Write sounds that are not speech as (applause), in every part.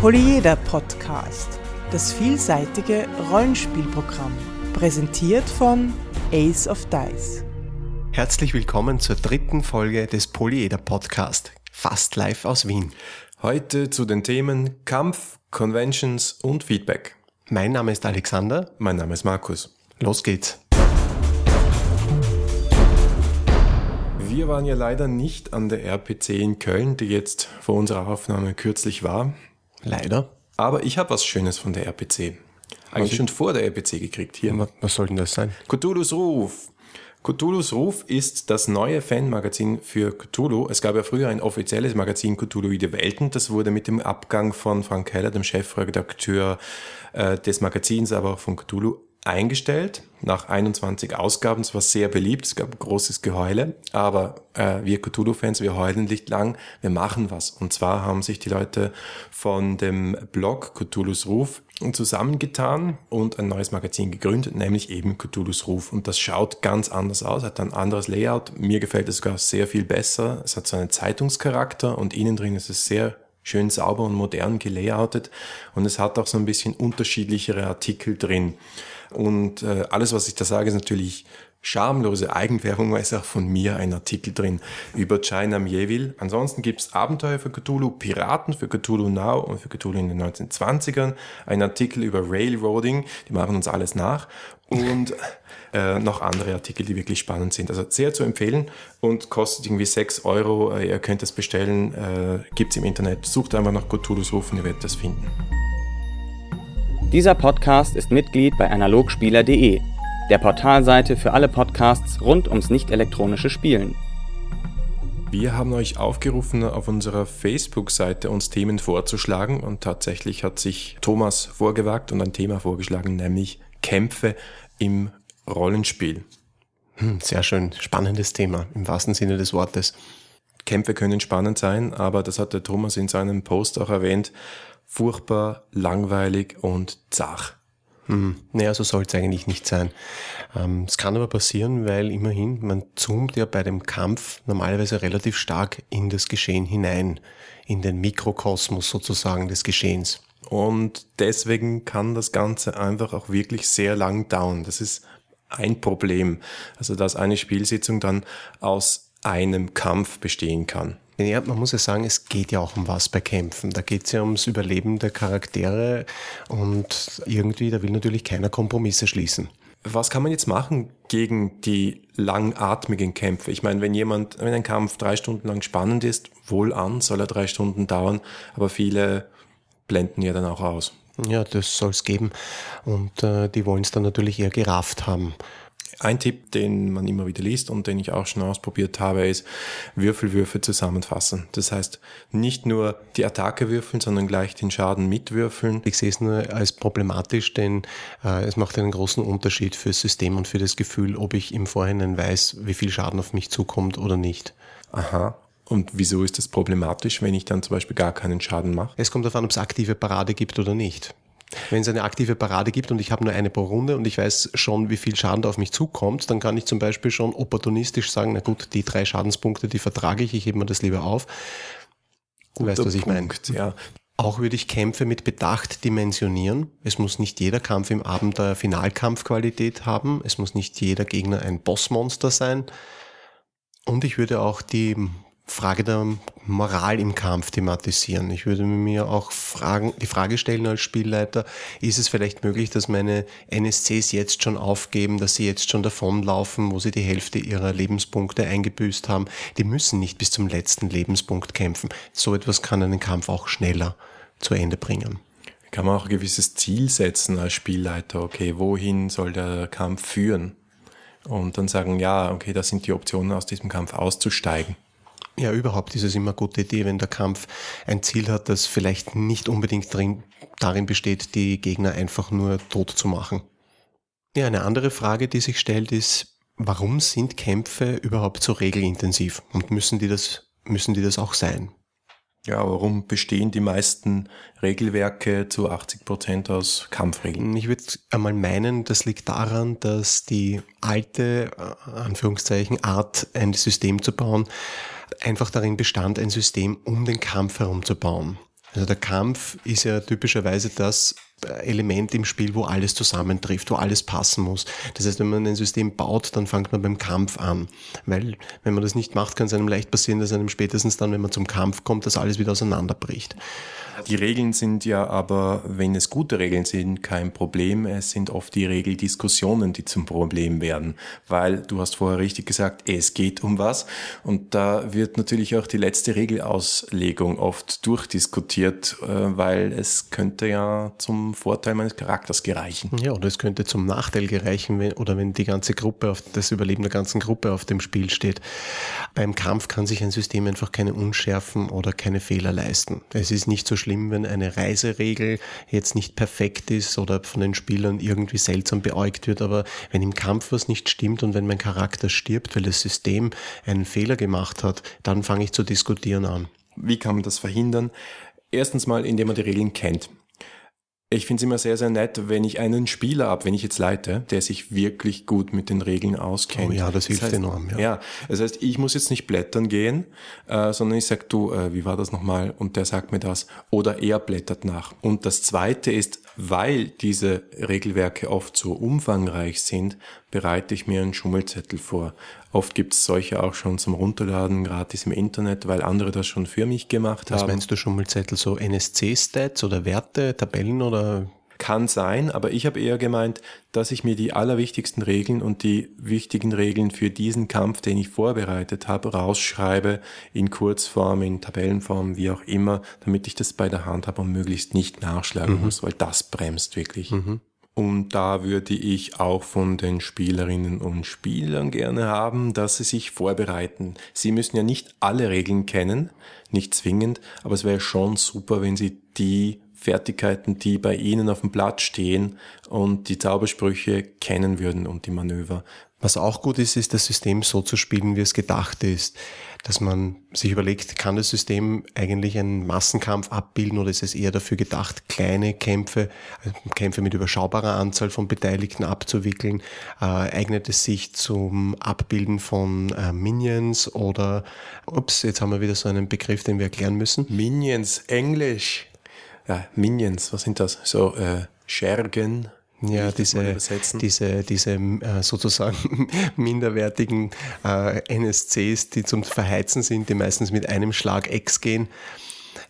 Polyeder Podcast, das vielseitige Rollenspielprogramm, präsentiert von Ace of Dice. Herzlich willkommen zur dritten Folge des Polyeder Podcast, fast live aus Wien. Heute zu den Themen Kampf, Conventions und Feedback. Mein Name ist Alexander. Mein Name ist Markus. Los geht's. Wir waren ja leider nicht an der RPC in Köln, die jetzt vor unserer Aufnahme kürzlich war. Leider. Aber ich habe was Schönes von der RPC. Eigentlich schon vor der RPC gekriegt hier. Was soll denn das sein? Cthulhu's Ruf. Cthulhu's Ruf ist das neue Fanmagazin für Cthulhu. Es gab ja früher ein offizielles Magazin Cthulhuide Welten. Das wurde mit dem Abgang von Frank Heller, dem Chefredakteur äh, des Magazins, aber auch von Cthulhu, eingestellt nach 21 Ausgaben. Es war sehr beliebt, es gab großes Geheule, aber äh, wir Cthulhu-Fans, wir heulen nicht lang, wir machen was. Und zwar haben sich die Leute von dem Blog Cthulhu's Ruf zusammengetan und ein neues Magazin gegründet, nämlich eben Cthulhu's Ruf. Und das schaut ganz anders aus, hat ein anderes Layout. Mir gefällt es sogar sehr viel besser. Es hat so einen Zeitungscharakter und innen drin ist es sehr schön sauber und modern gelayoutet und es hat auch so ein bisschen unterschiedlichere Artikel drin. Und äh, alles, was ich da sage, ist natürlich schamlose Eigenwerbung, weil es auch von mir ein Artikel drin über China Mieville. Ansonsten gibt's Abenteuer für Cthulhu, Piraten für Cthulhu Now und für Cthulhu in den 1920ern, ein Artikel über Railroading, die machen uns alles nach und (laughs) äh, noch andere Artikel, die wirklich spannend sind. Also sehr zu empfehlen und kostet irgendwie 6 Euro. Äh, ihr könnt es bestellen, äh, gibt's im Internet. Sucht einfach nach Cthulhu's Ruf und ihr werdet das finden. Dieser Podcast ist Mitglied bei analogspieler.de, der Portalseite für alle Podcasts rund ums nicht-elektronische Spielen. Wir haben euch aufgerufen, auf unserer Facebook-Seite uns Themen vorzuschlagen und tatsächlich hat sich Thomas vorgewagt und ein Thema vorgeschlagen, nämlich Kämpfe im Rollenspiel. Hm, sehr schön, spannendes Thema im wahrsten Sinne des Wortes. Kämpfe können spannend sein, aber das hat der Thomas in seinem Post auch erwähnt, furchtbar, langweilig und zach. Hm. Naja, so soll es eigentlich nicht sein. Ähm, es kann aber passieren, weil immerhin, man zoomt ja bei dem Kampf normalerweise relativ stark in das Geschehen hinein, in den Mikrokosmos sozusagen des Geschehens. Und deswegen kann das Ganze einfach auch wirklich sehr lang dauern. Das ist ein Problem. Also, dass eine Spielsitzung dann aus einem Kampf bestehen kann. Ja, man muss ja sagen, es geht ja auch um was bei Kämpfen. Da geht es ja ums Überleben der Charaktere und irgendwie, da will natürlich keiner Kompromisse schließen. Was kann man jetzt machen gegen die langatmigen Kämpfe? Ich meine, wenn jemand, wenn ein Kampf drei Stunden lang spannend ist, wohl an, soll er drei Stunden dauern, aber viele blenden ja dann auch aus. Ja, das soll es geben. Und äh, die wollen es dann natürlich eher gerafft haben. Ein Tipp, den man immer wieder liest und den ich auch schon ausprobiert habe, ist Würfelwürfe zusammenfassen. Das heißt, nicht nur die Attacke würfeln, sondern gleich den Schaden mitwürfeln. Ich sehe es nur als problematisch, denn äh, es macht einen großen Unterschied fürs System und für das Gefühl, ob ich im Vorhinein weiß, wie viel Schaden auf mich zukommt oder nicht. Aha. Und wieso ist das problematisch, wenn ich dann zum Beispiel gar keinen Schaden mache? Es kommt darauf an, ob es aktive Parade gibt oder nicht. Wenn es eine aktive Parade gibt und ich habe nur eine pro Runde und ich weiß schon, wie viel Schaden da auf mich zukommt, dann kann ich zum Beispiel schon opportunistisch sagen, na gut, die drei Schadenspunkte, die vertrage ich, ich hebe mir das lieber auf. Du weißt, was ich meine. Ja. Auch würde ich Kämpfe mit Bedacht dimensionieren. Es muss nicht jeder Kampf im Abend der Finalkampfqualität haben. Es muss nicht jeder Gegner ein Bossmonster sein. Und ich würde auch die Frage der Moral im Kampf thematisieren. Ich würde mir auch fragen, die Frage stellen als Spielleiter, ist es vielleicht möglich, dass meine NSCs jetzt schon aufgeben, dass sie jetzt schon davonlaufen, wo sie die Hälfte ihrer Lebenspunkte eingebüßt haben? Die müssen nicht bis zum letzten Lebenspunkt kämpfen. So etwas kann einen Kampf auch schneller zu Ende bringen. Kann man auch ein gewisses Ziel setzen als Spielleiter? Okay, wohin soll der Kampf führen? Und dann sagen, ja, okay, das sind die Optionen, aus diesem Kampf auszusteigen. Ja, überhaupt ist es immer eine gute Idee, wenn der Kampf ein Ziel hat, das vielleicht nicht unbedingt drin, darin besteht, die Gegner einfach nur tot zu machen. Ja, eine andere Frage, die sich stellt, ist, warum sind Kämpfe überhaupt so regelintensiv und müssen die das, müssen die das auch sein? Ja, warum bestehen die meisten Regelwerke zu 80 Prozent aus Kampfregeln? Ich würde einmal meinen, das liegt daran, dass die alte, äh, Anführungszeichen, Art, ein System zu bauen, einfach darin bestand, ein System um den Kampf herum zu bauen. Also der Kampf ist ja typischerweise das Element im Spiel, wo alles zusammentrifft, wo alles passen muss. Das heißt, wenn man ein System baut, dann fängt man beim Kampf an. Weil, wenn man das nicht macht, kann es einem leicht passieren, dass einem spätestens dann, wenn man zum Kampf kommt, das alles wieder auseinanderbricht. Die Regeln sind ja aber, wenn es gute Regeln sind, kein Problem. Es sind oft die Regeldiskussionen, die zum Problem werden. Weil, du hast vorher richtig gesagt, es geht um was. Und da wird natürlich auch die letzte Regelauslegung oft durchdiskutiert, äh, weil es könnte ja zum Vorteil meines Charakters gereichen. Ja, oder es könnte zum Nachteil gereichen, wenn, oder wenn die ganze Gruppe, auf, das Überleben der ganzen Gruppe auf dem Spiel steht. Beim Kampf kann sich ein System einfach keine Unschärfen oder keine Fehler leisten. Es ist nicht so schlimm, schlimm, wenn eine Reiseregel jetzt nicht perfekt ist oder von den Spielern irgendwie seltsam beäugt wird, aber wenn im Kampf was nicht stimmt und wenn mein Charakter stirbt, weil das System einen Fehler gemacht hat, dann fange ich zu diskutieren an. Wie kann man das verhindern? Erstens mal, indem man die Regeln kennt. Ich finde es immer sehr, sehr nett, wenn ich einen Spieler ab, wenn ich jetzt leite, der sich wirklich gut mit den Regeln auskennt. Oh ja, das hilft das heißt, enorm. Ja. ja, das heißt, ich muss jetzt nicht blättern gehen, äh, sondern ich sag du, äh, wie war das nochmal? Und der sagt mir das. Oder er blättert nach. Und das Zweite ist, weil diese Regelwerke oft so umfangreich sind, bereite ich mir einen Schummelzettel vor. Oft gibt es solche auch schon zum Runterladen gratis im Internet, weil andere das schon für mich gemacht Was haben. Was meinst du Schummelzettel? So NSC-Stats oder Werte, Tabellen oder kann sein, aber ich habe eher gemeint, dass ich mir die allerwichtigsten Regeln und die wichtigen Regeln für diesen Kampf, den ich vorbereitet habe, rausschreibe in Kurzform, in Tabellenform, wie auch immer, damit ich das bei der Hand habe und möglichst nicht nachschlagen mhm. muss, weil das bremst wirklich. Mhm. Und da würde ich auch von den Spielerinnen und Spielern gerne haben, dass sie sich vorbereiten. Sie müssen ja nicht alle Regeln kennen, nicht zwingend, aber es wäre schon super, wenn sie die Fertigkeiten, die bei ihnen auf dem Blatt stehen und die Zaubersprüche kennen würden und die Manöver. Was auch gut ist, ist das System so zu spielen, wie es gedacht ist. Dass man sich überlegt, kann das System eigentlich einen Massenkampf abbilden oder ist es eher dafür gedacht, kleine Kämpfe, also Kämpfe mit überschaubarer Anzahl von Beteiligten abzuwickeln? Äh, eignet es sich zum Abbilden von äh, Minions oder, ups, jetzt haben wir wieder so einen Begriff, den wir erklären müssen. Minions, Englisch. Ja, Minions, was sind das? So äh, Schergen, ja, diese, diese, diese äh, sozusagen (laughs) minderwertigen äh, NSCs, die zum Verheizen sind, die meistens mit einem Schlag X gehen.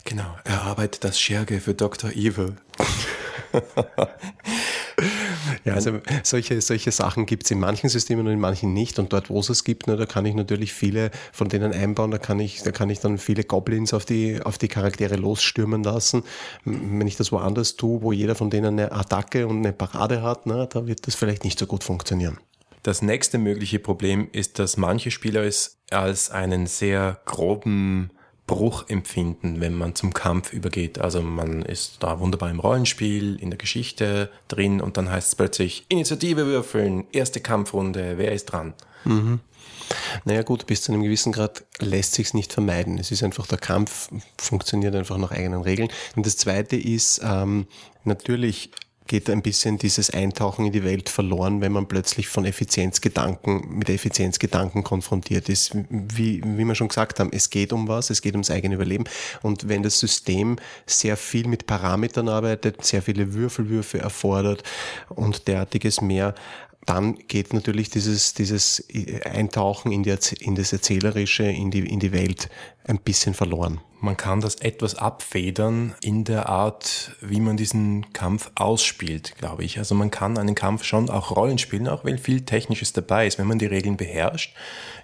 Genau, er arbeitet das Scherge für Dr. Evil. (laughs) (laughs) ja, also solche, solche Sachen gibt es in manchen Systemen und in manchen nicht. Und dort, wo es es gibt, ne, da kann ich natürlich viele von denen einbauen. Da kann ich, da kann ich dann viele Goblins auf die, auf die Charaktere losstürmen lassen. Wenn ich das woanders tue, wo jeder von denen eine Attacke und eine Parade hat, ne, da wird das vielleicht nicht so gut funktionieren. Das nächste mögliche Problem ist, dass manche Spieler es als einen sehr groben Bruch empfinden, wenn man zum Kampf übergeht. Also man ist da wunderbar im Rollenspiel, in der Geschichte drin und dann heißt es plötzlich Initiative würfeln, erste Kampfrunde, wer ist dran? Mhm. Naja gut, bis zu einem gewissen Grad lässt sich's nicht vermeiden. Es ist einfach, der Kampf funktioniert einfach nach eigenen Regeln. Und das Zweite ist, ähm, natürlich geht ein bisschen dieses Eintauchen in die Welt verloren, wenn man plötzlich von Effizienzgedanken, mit Effizienzgedanken konfrontiert ist. Wie, wie wir schon gesagt haben, es geht um was, es geht ums eigene Überleben. Und wenn das System sehr viel mit Parametern arbeitet, sehr viele Würfelwürfe erfordert und derartiges mehr, dann geht natürlich dieses, dieses Eintauchen in, die, in das Erzählerische, in die, in die Welt ein bisschen verloren. Man kann das etwas abfedern in der Art, wie man diesen Kampf ausspielt, glaube ich. Also man kann einen Kampf schon auch Rollen spielen, auch wenn viel Technisches dabei ist, wenn man die Regeln beherrscht,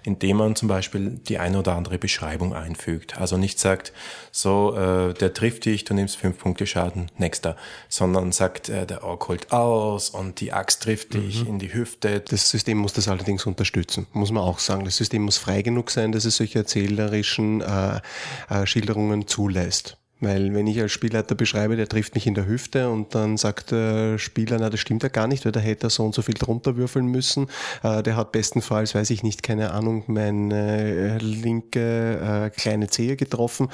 indem man zum Beispiel die eine oder andere Beschreibung einfügt. Also nicht sagt, so, äh, der trifft dich, du nimmst fünf Punkte Schaden, nächster, sondern sagt, äh, der Ork holt aus und die Axt trifft dich mhm. in die Hüfte. Das System muss das allerdings unterstützen, muss man auch sagen. Das System muss frei genug sein, dass es solche erzählerischen äh, äh, Schilderungen zulässt. Weil wenn ich als Spielleiter beschreibe, der trifft mich in der Hüfte und dann sagt der Spieler, na das stimmt ja gar nicht, weil da hätte er so und so viel drunter würfeln müssen. Äh, der hat bestenfalls, weiß ich nicht, keine Ahnung, meine äh, linke äh, kleine Zehe getroffen,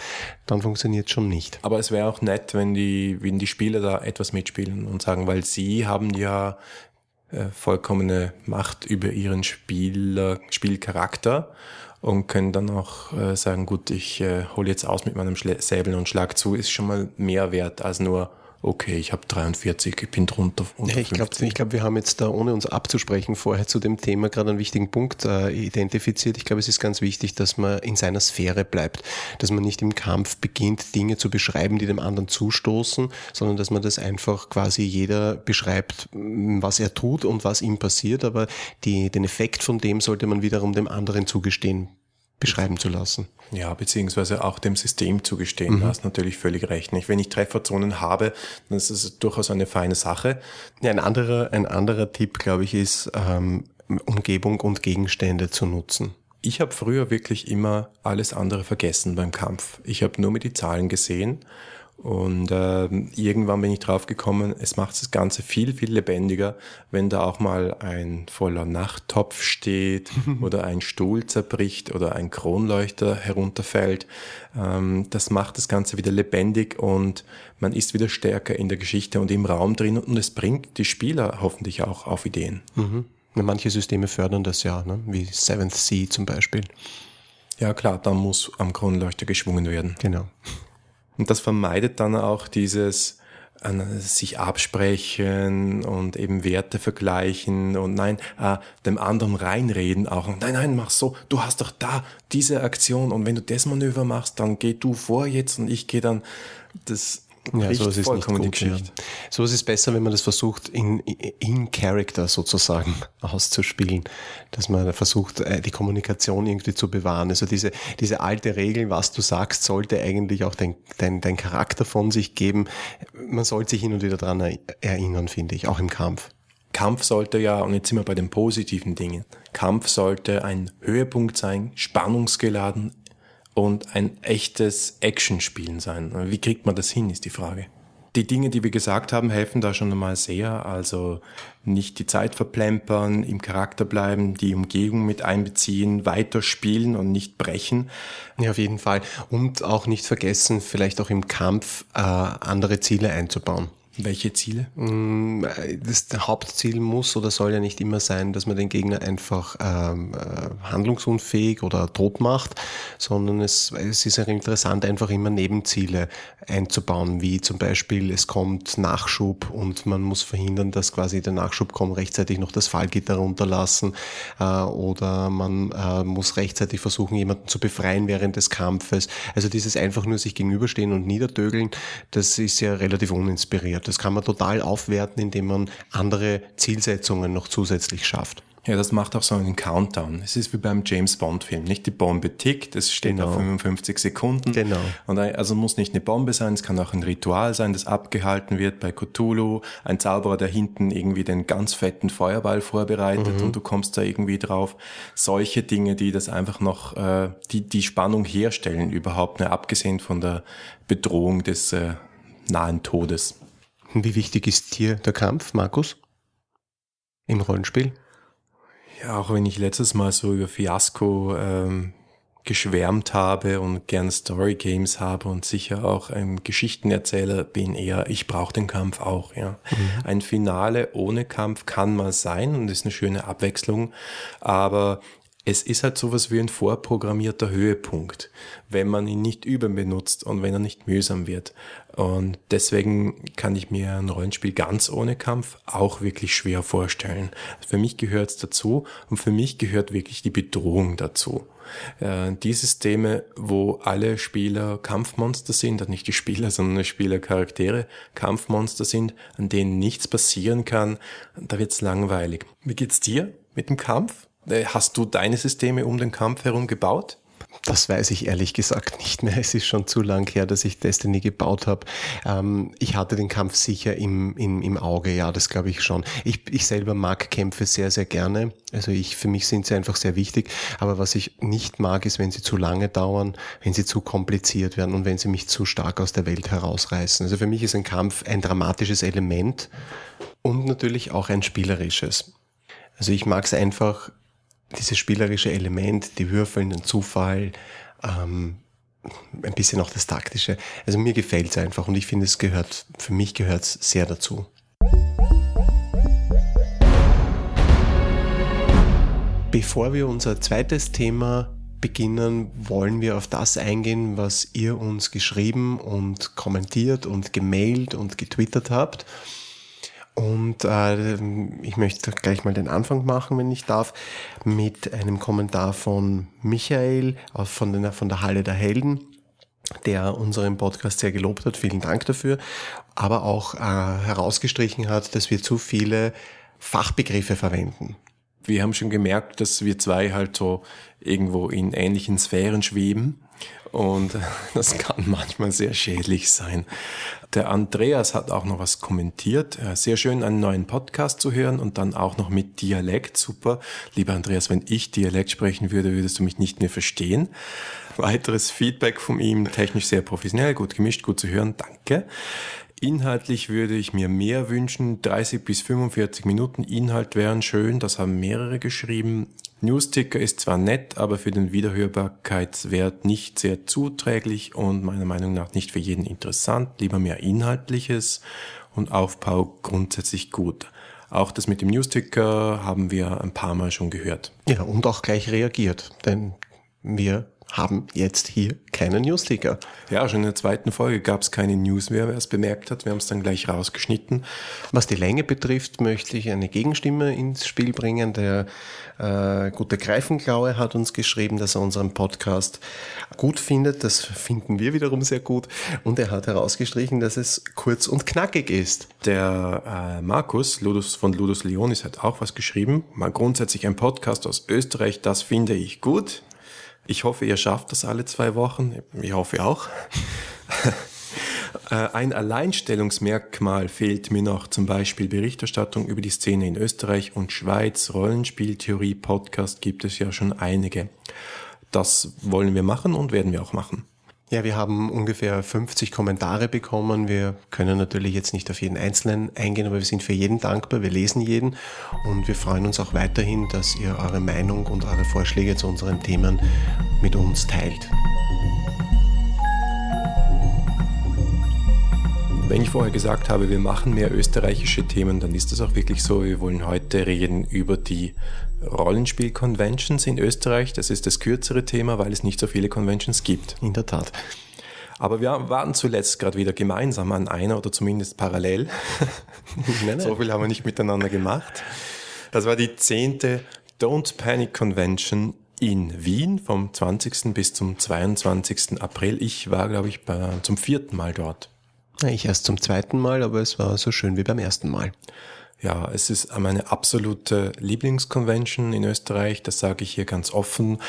dann funktioniert schon nicht. Aber es wäre auch nett, wenn die, wenn die Spieler da etwas mitspielen und sagen, weil sie haben ja äh, vollkommene Macht über ihren Spieler, Spielcharakter und können dann auch äh, sagen, gut, ich äh, hole jetzt aus mit meinem Schlä Säbel und schlag zu, ist schon mal mehr wert als nur okay, ich habe 43, ich bin drunter. Ja, ich glaube, glaub, wir haben jetzt da, ohne uns abzusprechen, vorher zu dem Thema gerade einen wichtigen Punkt äh, identifiziert. Ich glaube, es ist ganz wichtig, dass man in seiner Sphäre bleibt, dass man nicht im Kampf beginnt, Dinge zu beschreiben, die dem anderen zustoßen, sondern dass man das einfach quasi jeder beschreibt, was er tut und was ihm passiert, aber die, den Effekt von dem sollte man wiederum dem anderen zugestehen beschreiben zu lassen. Ja, beziehungsweise auch dem System zugestehen. Mhm. Du hast natürlich völlig recht. Nicht? Wenn ich Trefferzonen habe, dann ist es durchaus eine feine Sache. Ja, ein anderer, ein anderer Tipp, glaube ich, ist, ähm, Umgebung und Gegenstände zu nutzen. Ich habe früher wirklich immer alles andere vergessen beim Kampf. Ich habe nur mit die Zahlen gesehen und äh, irgendwann bin ich drauf gekommen, es macht das Ganze viel, viel lebendiger, wenn da auch mal ein voller Nachttopf steht (laughs) oder ein Stuhl zerbricht oder ein Kronleuchter herunterfällt. Ähm, das macht das Ganze wieder lebendig und man ist wieder stärker in der Geschichte und im Raum drin und es bringt die Spieler hoffentlich auch auf Ideen. Mhm. Manche Systeme fördern das ja, ne? wie Seventh Sea zum Beispiel. Ja klar, da muss am Kronleuchter geschwungen werden. Genau. Und das vermeidet dann auch dieses äh, sich absprechen und eben Werte vergleichen und nein, äh, dem anderen reinreden auch. Nein, nein, mach so, du hast doch da diese Aktion und wenn du das Manöver machst, dann geh du vor jetzt und ich gehe dann. Das ja, sowas ist vollkommen nicht gut, die Geschichte. Ja. Sowas ist besser, wenn man das versucht, in, in Character sozusagen (laughs) auszuspielen. Dass man versucht, äh, die Kommunikation irgendwie zu bewahren. Also diese, diese alte Regel, was du sagst, sollte eigentlich auch dein, dein, dein Charakter von sich geben. Man sollte sich hin und wieder daran erinnern, finde ich, auch im Kampf. Kampf sollte ja, und jetzt sind wir bei den positiven Dingen, Kampf sollte ein Höhepunkt sein, spannungsgeladen, und ein echtes Actionspielen sein. Wie kriegt man das hin, ist die Frage. Die Dinge, die wir gesagt haben, helfen da schon einmal sehr. Also nicht die Zeit verplempern, im Charakter bleiben, die Umgebung mit einbeziehen, weiterspielen und nicht brechen. Ja, auf jeden Fall. Und auch nicht vergessen, vielleicht auch im Kampf äh, andere Ziele einzubauen. Welche Ziele? Mm, das Hauptziel muss oder soll ja nicht immer sein, dass man den Gegner einfach ähm, äh, handlungsunfähig oder tot macht, sondern es, es ist auch interessant, einfach immer Nebenziele einzubauen, wie zum Beispiel es kommt Nachschub und man muss verhindern, dass quasi der Nachschub kommt, rechtzeitig noch das Fallgitter runterlassen äh, oder man äh, muss rechtzeitig versuchen, jemanden zu befreien während des Kampfes. Also dieses einfach nur sich gegenüberstehen und niederdögeln, das ist ja relativ uninspiriert. Das kann man total aufwerten, indem man andere Zielsetzungen noch zusätzlich schafft. Ja, das macht auch so einen Countdown. Es ist wie beim James Bond Film, nicht die Bombe tickt, es steht genau. auf 55 Sekunden. Genau. Und also muss nicht eine Bombe sein, es kann auch ein Ritual sein, das abgehalten wird bei Cthulhu, ein Zauberer, der hinten irgendwie den ganz fetten Feuerball vorbereitet mhm. und du kommst da irgendwie drauf. Solche Dinge, die das einfach noch, äh, die die Spannung herstellen überhaupt, ne, abgesehen von der Bedrohung des äh, nahen Todes. Wie wichtig ist hier der Kampf, Markus? Im Rollenspiel? Ja, auch wenn ich letztes Mal so über Fiasco ähm, geschwärmt habe und gern Story Games habe und sicher auch ein Geschichtenerzähler bin, eher ich brauche den Kampf auch. Ja, mhm. ein Finale ohne Kampf kann mal sein und ist eine schöne Abwechslung, aber es ist halt sowas wie ein vorprogrammierter Höhepunkt, wenn man ihn nicht überbenutzt und wenn er nicht mühsam wird. Und deswegen kann ich mir ein Rollenspiel ganz ohne Kampf auch wirklich schwer vorstellen. Für mich gehört es dazu und für mich gehört wirklich die Bedrohung dazu. Äh, die Systeme, wo alle Spieler Kampfmonster sind, nicht die Spieler, sondern die Spielercharaktere Kampfmonster sind, an denen nichts passieren kann, da wird's langweilig. Wie geht's dir mit dem Kampf? Äh, hast du deine Systeme um den Kampf herum gebaut? Das weiß ich ehrlich gesagt nicht mehr. Es ist schon zu lang her, dass ich Destiny gebaut habe. Ähm, ich hatte den Kampf sicher im, im, im Auge, ja, das glaube ich schon. Ich, ich selber mag Kämpfe sehr, sehr gerne. Also ich, für mich sind sie einfach sehr wichtig. Aber was ich nicht mag, ist, wenn sie zu lange dauern, wenn sie zu kompliziert werden und wenn sie mich zu stark aus der Welt herausreißen. Also für mich ist ein Kampf ein dramatisches Element und natürlich auch ein spielerisches. Also ich mag es einfach, dieses spielerische Element, die Würfel, den Zufall, ähm, ein bisschen auch das Taktische. Also mir gefällt es einfach und ich finde, es gehört, für mich gehört es sehr dazu. Bevor wir unser zweites Thema beginnen, wollen wir auf das eingehen, was ihr uns geschrieben und kommentiert und gemailt und getwittert habt. Und äh, ich möchte gleich mal den Anfang machen, wenn ich darf, mit einem Kommentar von Michael von, den, von der Halle der Helden, der unseren Podcast sehr gelobt hat. Vielen Dank dafür. Aber auch äh, herausgestrichen hat, dass wir zu viele Fachbegriffe verwenden wir haben schon gemerkt, dass wir zwei halt so irgendwo in ähnlichen Sphären schweben. Und (laughs) das kann manchmal sehr schädlich sein. Der Andreas hat auch noch was kommentiert. Sehr schön, einen neuen Podcast zu hören und dann auch noch mit Dialekt. Super. Lieber Andreas, wenn ich Dialekt sprechen würde, würdest du mich nicht mehr verstehen. Weiteres Feedback von ihm, technisch sehr professionell, gut gemischt, gut zu hören. Danke. Inhaltlich würde ich mir mehr wünschen. 30 bis 45 Minuten Inhalt wären schön. Das haben mehrere geschrieben. Newsticker ist zwar nett, aber für den Wiederhörbarkeitswert nicht sehr zuträglich und meiner Meinung nach nicht für jeden interessant. Lieber mehr Inhaltliches und Aufbau grundsätzlich gut. Auch das mit dem Newsticker haben wir ein paar Mal schon gehört. Ja, und auch gleich reagiert, denn wir haben jetzt hier keinen Newsticker. Ja, schon in der zweiten Folge gab es keine News mehr, wer es bemerkt hat. Wir haben es dann gleich rausgeschnitten. Was die Länge betrifft, möchte ich eine Gegenstimme ins Spiel bringen. Der äh, gute Greifenklaue hat uns geschrieben, dass er unseren Podcast gut findet. Das finden wir wiederum sehr gut. Und er hat herausgestrichen, dass es kurz und knackig ist. Der äh, Markus Ludus von Ludus Leonis hat auch was geschrieben. Mal grundsätzlich ein Podcast aus Österreich, das finde ich gut. Ich hoffe, ihr schafft das alle zwei Wochen. Ich hoffe auch. (laughs) Äh, ein Alleinstellungsmerkmal fehlt mir noch, zum Beispiel Berichterstattung über die Szene in Österreich und Schweiz. Rollenspieltheorie, Podcast gibt es ja schon einige. Das wollen wir machen und werden wir auch machen. Ja, wir haben ungefähr 50 Kommentare bekommen. Wir können natürlich jetzt nicht auf jeden einzelnen eingehen, aber wir sind für jeden dankbar. Wir lesen jeden und wir freuen uns auch weiterhin, dass ihr eure Meinung und eure Vorschläge zu unseren Themen mit uns teilt. Wenn ich vorher gesagt habe, wir machen mehr österreichische Themen, dann ist das auch wirklich so. Wir wollen heute reden über die Rollenspiel-Conventions in Österreich. Das ist das kürzere Thema, weil es nicht so viele Conventions gibt. In der Tat. Aber wir waren zuletzt gerade wieder gemeinsam an einer oder zumindest parallel. (laughs) So viel haben wir nicht miteinander gemacht. Das war die zehnte Don't Panic Convention in Wien vom 20. bis zum 22. April. Ich war, glaube ich, zum vierten Mal dort. Ich erst zum zweiten Mal, aber es war so schön wie beim ersten Mal. Ja, es ist meine absolute Lieblingsconvention in Österreich, das sage ich hier ganz offen.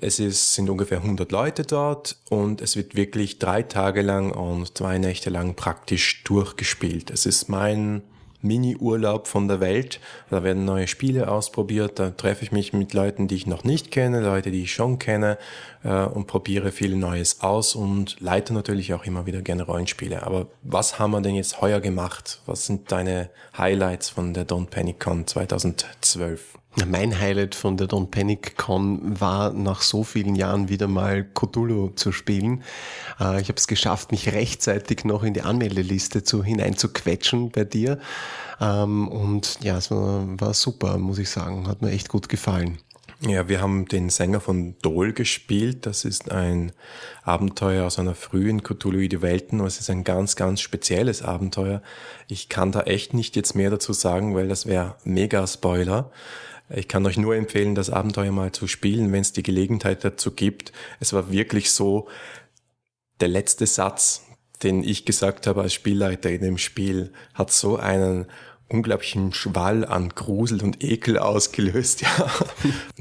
Es ist, sind ungefähr 100 Leute dort und es wird wirklich drei Tage lang und zwei Nächte lang praktisch durchgespielt. Es ist mein Mini-Urlaub von der Welt. Da werden neue Spiele ausprobiert. Da treffe ich mich mit Leuten, die ich noch nicht kenne, Leute, die ich schon kenne äh, und probiere viel Neues aus und leite natürlich auch immer wieder gerne Rollenspiele. Aber was haben wir denn jetzt heuer gemacht? Was sind deine Highlights von der Don't Panic Con 2012? Mein Highlight von der Don't Panic Con war nach so vielen Jahren wieder mal Cthulhu zu spielen. Äh, ich habe es geschafft, mich rechtzeitig noch in die Anmeldeliste zu, hineinzuquetschen bei dir. Ähm, und ja, es war, war super, muss ich sagen. Hat mir echt gut gefallen. Ja, wir haben den Sänger von Dol gespielt. Das ist ein Abenteuer aus einer frühen Cthulhuide Welten. Es ist ein ganz, ganz spezielles Abenteuer. Ich kann da echt nicht jetzt mehr dazu sagen, weil das wäre mega Spoiler. Ich kann euch nur empfehlen, das Abenteuer mal zu spielen, wenn es die Gelegenheit dazu gibt. Es war wirklich so, der letzte Satz, den ich gesagt habe als Spielleiter in dem Spiel, hat so einen unglaublichen Schwall an Grusel und Ekel ausgelöst. (laughs) Ja,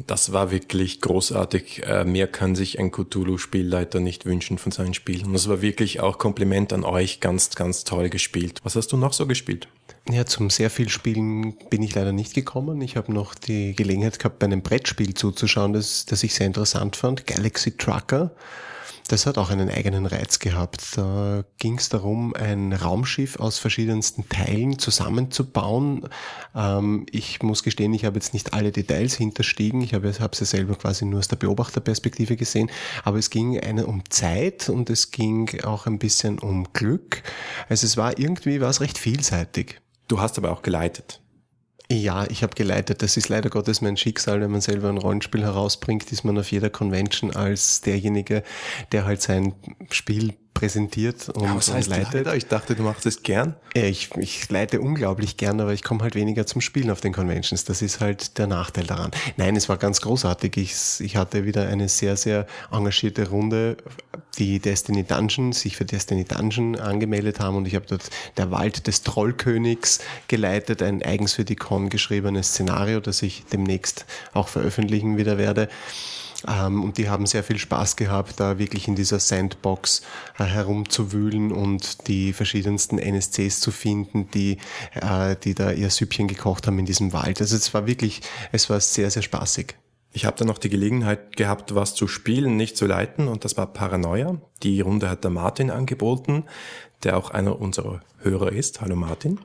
das war wirklich großartig. Äh, mehr kann sich ein Cthulhu-Spielleiter nicht wünschen von seinen Spielen. Und das war wirklich auch Kompliment an euch, ganz, ganz toll gespielt. Was hast du noch so gespielt? Ja, zum sehr viel Spielen bin ich leider nicht gekommen. Ich habe noch die Gelegenheit gehabt, bei einem Brettspiel zuzuschauen, das, das ich sehr interessant fand, Galaxy Trucker. Das hat auch einen eigenen Reiz gehabt. Da ging es darum, ein Raumschiff aus verschiedensten Teilen zusammenzubauen. Ähm, ich muss gestehen, ich habe jetzt nicht alle Details hinterstiegen. Ich habe es ja selber quasi nur aus der Beobachterperspektive gesehen. Aber es ging eine um Zeit und es ging auch ein bisschen um Glück. Also es war irgendwie war es recht vielseitig. Du hast aber auch geleitet. Ja, ich habe geleitet. Das ist leider Gottes mein Schicksal. Wenn man selber ein Rollenspiel herausbringt, ist man auf jeder Convention als derjenige, der halt sein Spiel präsentiert und, ja, was heißt und leitet. Leider? Ich dachte, du machst es gern. Ja, ich, ich leite unglaublich gern, aber ich komme halt weniger zum Spielen auf den Conventions. Das ist halt der Nachteil daran. Nein, es war ganz großartig. Ich, ich hatte wieder eine sehr, sehr engagierte Runde, die Destiny Dungeon, sich für Destiny Dungeon angemeldet haben und ich habe dort der Wald des Trollkönigs geleitet, ein eigens für die Con geschriebenes Szenario, das ich demnächst auch veröffentlichen wieder werde. Ähm, und die haben sehr viel Spaß gehabt, da wirklich in dieser Sandbox äh, herumzuwühlen und die verschiedensten NSCs zu finden, die, äh, die da ihr Süppchen gekocht haben in diesem Wald. Also es war wirklich, es war sehr, sehr spaßig. Ich habe dann noch die Gelegenheit gehabt, was zu spielen, nicht zu leiten, und das war Paranoia. Die Runde hat der Martin angeboten, der auch einer unserer Hörer ist. Hallo Martin.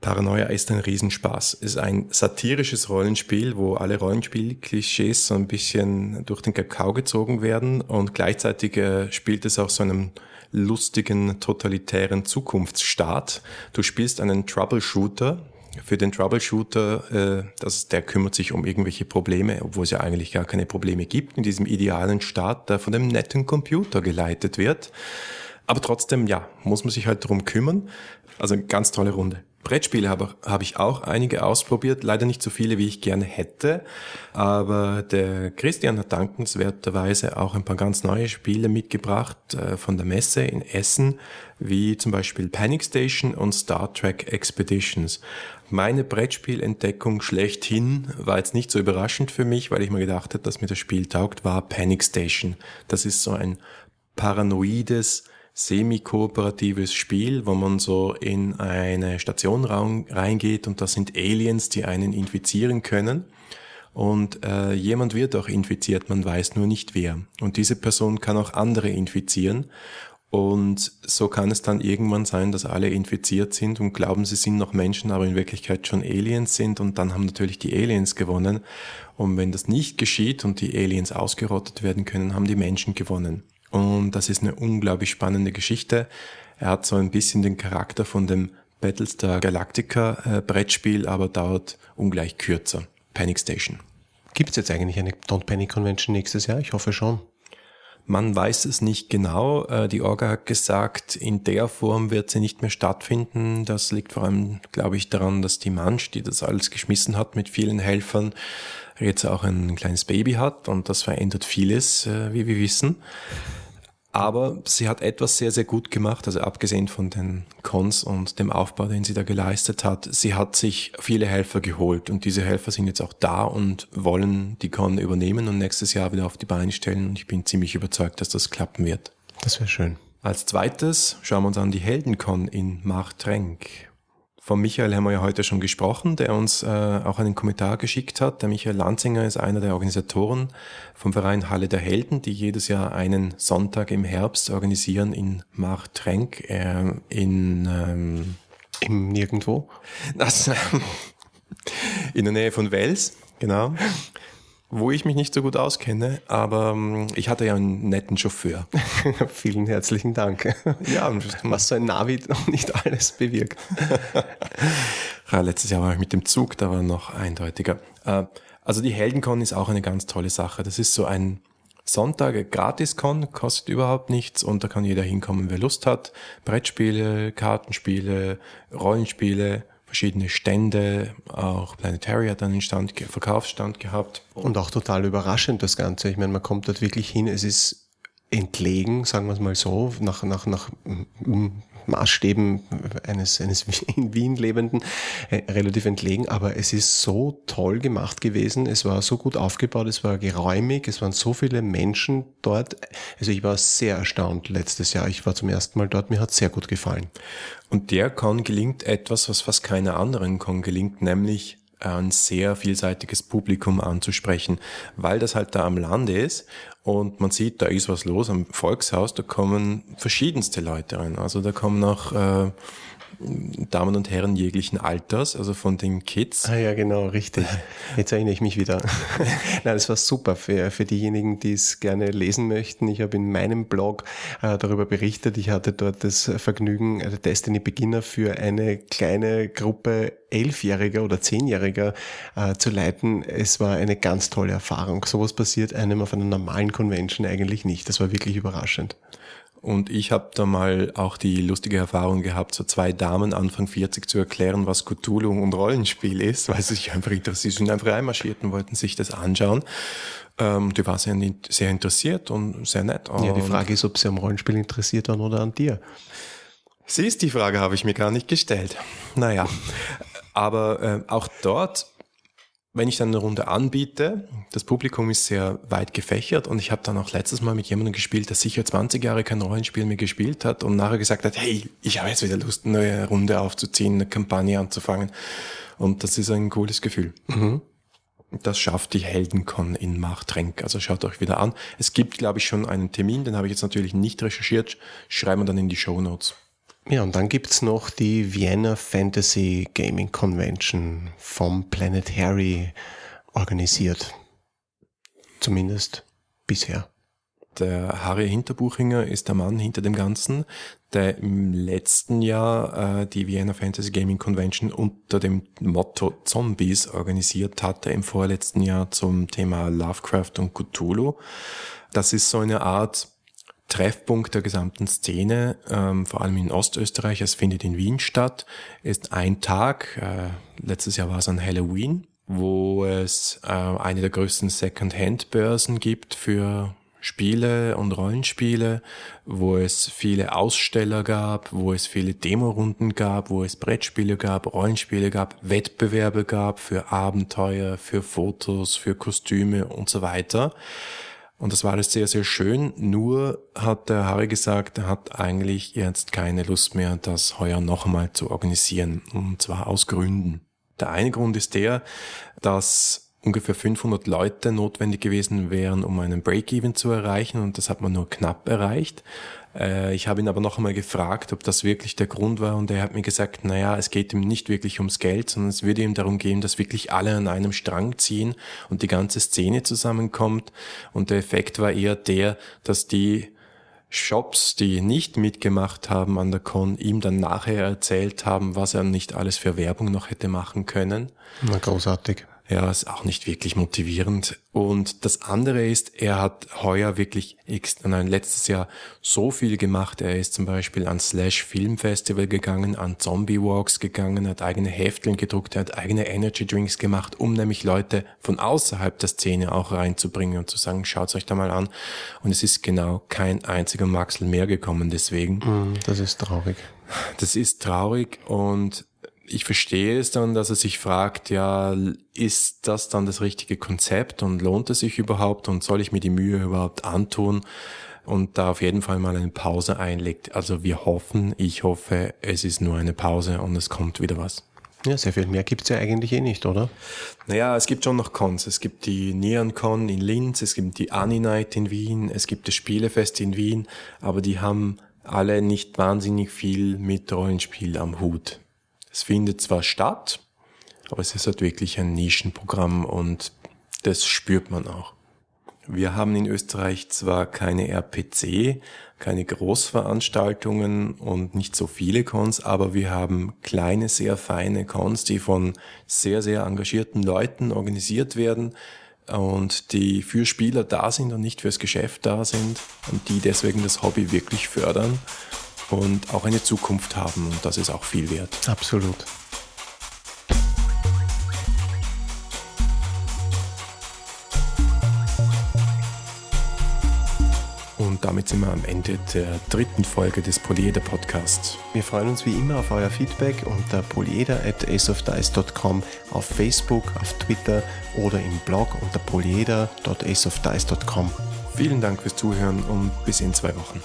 Paranoia ist ein Riesenspaß. Es ist ein satirisches Rollenspiel, wo alle Rollenspiel-Klischees so ein bisschen durch den Kakao gezogen werden und gleichzeitig äh, spielt es auch so einen lustigen, totalitären Zukunftsstaat. Du spielst einen Troubleshooter. Für den Troubleshooter, äh, das, der kümmert sich um irgendwelche Probleme, obwohl es ja eigentlich gar keine Probleme gibt in diesem idealen Staat, der von dem netten Computer geleitet wird. Aber trotzdem, ja, muss man sich halt darum kümmern. Also ganz tolle Runde. Brettspiele habe, habe ich auch einige ausprobiert, leider nicht so viele, wie ich gerne hätte, aber der Christian hat dankenswerterweise auch ein paar ganz neue Spiele mitgebracht äh, von der Messe in Essen, wie zum Beispiel Panic Station und Star Trek Expeditions. Meine Brettspielentdeckung schlechthin war jetzt nicht so überraschend für mich, weil ich mir gedacht habe, dass mir das Spiel taugt, war Panic Station. Das ist so ein paranoides, semi-kooperatives Spiel, wo man so in eine Station reingeht und das sind Aliens, die einen infizieren können. Und äh, jemand wird auch infiziert, man weiß nur nicht wer. Und diese Person kann auch andere infizieren. Und so kann es dann irgendwann sein, dass alle infiziert sind und glauben, sie sind noch Menschen, aber in Wirklichkeit schon Aliens sind. Und dann haben natürlich die Aliens gewonnen. Und wenn das nicht geschieht und die Aliens ausgerottet werden können, haben die Menschen gewonnen. Und das ist eine unglaublich spannende Geschichte. Er hat so ein bisschen den Charakter von dem Battlestar Galactica äh, Brettspiel, aber dauert ungleich kürzer. Panic Station. Gibt es jetzt eigentlich eine Don't Panic Convention nächstes Jahr? Ich hoffe schon. Man weiß es nicht genau. Äh, die Orga hat gesagt, in der Form wird sie nicht mehr stattfinden. Das liegt vor allem, glaube ich, daran, dass die Mansch, die das alles geschmissen hat mit vielen Helfern, jetzt auch ein kleines Baby hat und das verändert vieles, äh, wie wir wissen. Aber sie hat etwas sehr, sehr gut gemacht, also abgesehen von den Cons und dem Aufbau, den sie da geleistet hat. Sie hat sich viele Helfer geholt und diese Helfer sind jetzt auch da und wollen die Con übernehmen und nächstes Jahr wieder auf die Beine stellen und ich bin ziemlich überzeugt, dass das klappen wird. Das wäre schön. Als zweites schauen wir uns an die Heldencon in Martrenk. Von Michael haben wir ja heute schon gesprochen, der uns äh, auch einen Kommentar geschickt hat. Der Michael Lanzinger ist einer der Organisatoren vom Verein Halle der Helden, die jedes Jahr einen Sonntag im Herbst organisieren in Martrenk, äh, in ähm, im Nirgendwo. Das, (laughs) in der Nähe von Wels, genau wo ich mich nicht so gut auskenne, aber ähm, ich hatte ja einen netten Chauffeur. (laughs) Vielen herzlichen Dank. Ja, was so ein Navi noch nicht alles bewirkt. (laughs) ja, letztes Jahr war ich mit dem Zug, da war noch eindeutiger. Äh, also die Heldencon ist auch eine ganz tolle Sache. Das ist so ein Sonntag Gratis-Con, kostet überhaupt nichts und da kann jeder hinkommen, wer Lust hat. Brettspiele, Kartenspiele, Rollenspiele, verschiedene Stände, auch Planetary hat einen Stand, Verkaufsstand gehabt. Und auch total überraschend das Ganze. Ich meine, man kommt dort wirklich hin, es ist entlegen, sagen wir es mal so, nach, nach, nach Maßstäben eines, eines (laughs) in Wien lebenden äh, relativ entlegen, aber es ist so toll gemacht gewesen, es war so gut aufgebaut, es war geräumig, es waren so viele Menschen dort. Also ich war sehr erstaunt letztes Jahr. Ich war zum ersten Mal dort, mir hat sehr gut gefallen. Und der Con gelingt etwas, was fast keiner anderen Con gelingt, nämlich ein sehr vielseitiges Publikum anzusprechen, weil das halt da am Lande ist und man sieht, da ist was los am Volkshaus, da kommen verschiedenste Leute rein. Also da kommen auch äh, Damen und Herren jeglichen Alters, also von den Kids. Ah ja, genau, richtig. Jetzt erinnere ich mich wieder. (laughs) Nein, das war super für, für diejenigen, die es gerne lesen möchten. Ich habe in meinem Blog äh, darüber berichtet. Ich hatte dort das Vergnügen, äh, Destiny Beginner für eine kleine Gruppe Elfjähriger oder Zehnjähriger äh, zu leiten. Es war eine ganz tolle Erfahrung. Sowas passiert einem auf einer normalen Convention eigentlich nicht. Das war wirklich überraschend. Und ich habe da mal auch die lustige Erfahrung gehabt, so zwei Damen Anfang 40 zu erklären, was Cthulhu und Rollenspiel ist, weil sie sich einfach interessiert, sie sind einfach reinmarschiert und wollten sich das anschauen. Ähm, die war sehr, sehr interessiert und sehr nett. ja, die Frage ist, ob sie am Rollenspiel interessiert waren oder an dir. Sie ist die Frage, habe ich mir gar nicht gestellt. Naja, aber äh, auch dort wenn ich dann eine Runde anbiete, das Publikum ist sehr weit gefächert und ich habe dann auch letztes Mal mit jemandem gespielt, der sicher 20 Jahre kein Rollenspiel mehr gespielt hat und nachher gesagt hat, hey, ich habe jetzt wieder Lust, eine neue Runde aufzuziehen, eine Kampagne anzufangen. Und das ist ein cooles Gefühl. Mhm. Das schafft die Heldencon in Machtrenk. Also schaut euch wieder an. Es gibt, glaube ich, schon einen Termin, den habe ich jetzt natürlich nicht recherchiert. Schreiben wir dann in die Show Notes. Ja, und dann gibt's noch die Vienna Fantasy Gaming Convention vom Planet Harry organisiert. Zumindest bisher. Der Harry Hinterbuchinger ist der Mann hinter dem Ganzen, der im letzten Jahr äh, die Vienna Fantasy Gaming Convention unter dem Motto Zombies organisiert hatte, im vorletzten Jahr zum Thema Lovecraft und Cthulhu. Das ist so eine Art Treffpunkt der gesamten Szene, ähm, vor allem in Ostösterreich. Es findet in Wien statt, ist ein Tag, äh, letztes Jahr war es an Halloween, wo es äh, eine der größten Second-Hand-Börsen gibt für Spiele und Rollenspiele, wo es viele Aussteller gab, wo es viele Demorunden gab, wo es Brettspiele gab, Rollenspiele gab, Wettbewerbe gab für Abenteuer, für Fotos, für Kostüme und so weiter. Und das war alles sehr, sehr schön. Nur hat der Harry gesagt, er hat eigentlich jetzt keine Lust mehr, das heuer noch einmal zu organisieren. Und zwar aus Gründen. Der eine Grund ist der, dass ungefähr 500 Leute notwendig gewesen wären, um einen Break-Even zu erreichen. Und das hat man nur knapp erreicht. Äh, ich habe ihn aber noch einmal gefragt, ob das wirklich der Grund war und er hat mir gesagt, naja, es geht ihm nicht wirklich ums Geld, sondern es würde ihm darum gehen, dass wirklich alle an einem Strang ziehen und die ganze Szene zusammenkommt und der Effekt war eher der, dass die Shops, die nicht mitgemacht haben an der Con, ihm dann nachher erzählt haben, was er nicht alles für Werbung noch hätte machen können. Na, großartig. Ja, ist auch nicht wirklich motivierend. Und das andere ist, er hat heuer wirklich, nein, letztes Jahr so viel gemacht. Er ist zum Beispiel an Slash Film Festival gegangen, an Zombie Walks gegangen, hat eigene Hefteln gedruckt, er hat eigene Energy Drinks gemacht, um nämlich Leute von außerhalb der Szene auch reinzubringen und zu sagen, schaut's euch da mal an. Und es ist genau kein einziger Maxel mehr gekommen deswegen. Mm, das ist traurig. Das ist traurig und ich verstehe es dann, dass er sich fragt, ja, ist das dann das richtige Konzept und lohnt es sich überhaupt und soll ich mir die Mühe überhaupt antun? Und da auf jeden Fall mal eine Pause einlegt. Also wir hoffen, ich hoffe, es ist nur eine Pause und es kommt wieder was. Ja, sehr viel mehr gibt's ja eigentlich eh nicht, oder? Naja, es gibt schon noch Cons. Es gibt die NeonCon in Linz, es gibt die Aninight in Wien, es gibt das Spielefest in Wien, aber die haben alle nicht wahnsinnig viel mit Rollenspiel am Hut. Es findet zwar statt, aber es ist halt wirklich ein Nischenprogramm und das spürt man auch. Wir haben in Österreich zwar keine RPC, keine Großveranstaltungen und nicht so viele Cons, aber wir haben kleine, sehr feine Cons, die von sehr, sehr engagierten Leuten organisiert werden und die für Spieler da sind und nicht fürs Geschäft da sind und die deswegen das Hobby wirklich fördern und auch eine Zukunft haben und das ist auch viel wert. Absolut. Und damit sind wir am Ende der dritten Folge des Polyeder Podcasts. Wir freuen uns wie immer auf euer Feedback unter polyeder at aceofdice.com auf Facebook, auf Twitter oder im Blog unter polyeder.aceofdice.com. Vielen Dank fürs Zuhören und bis in zwei Wochen.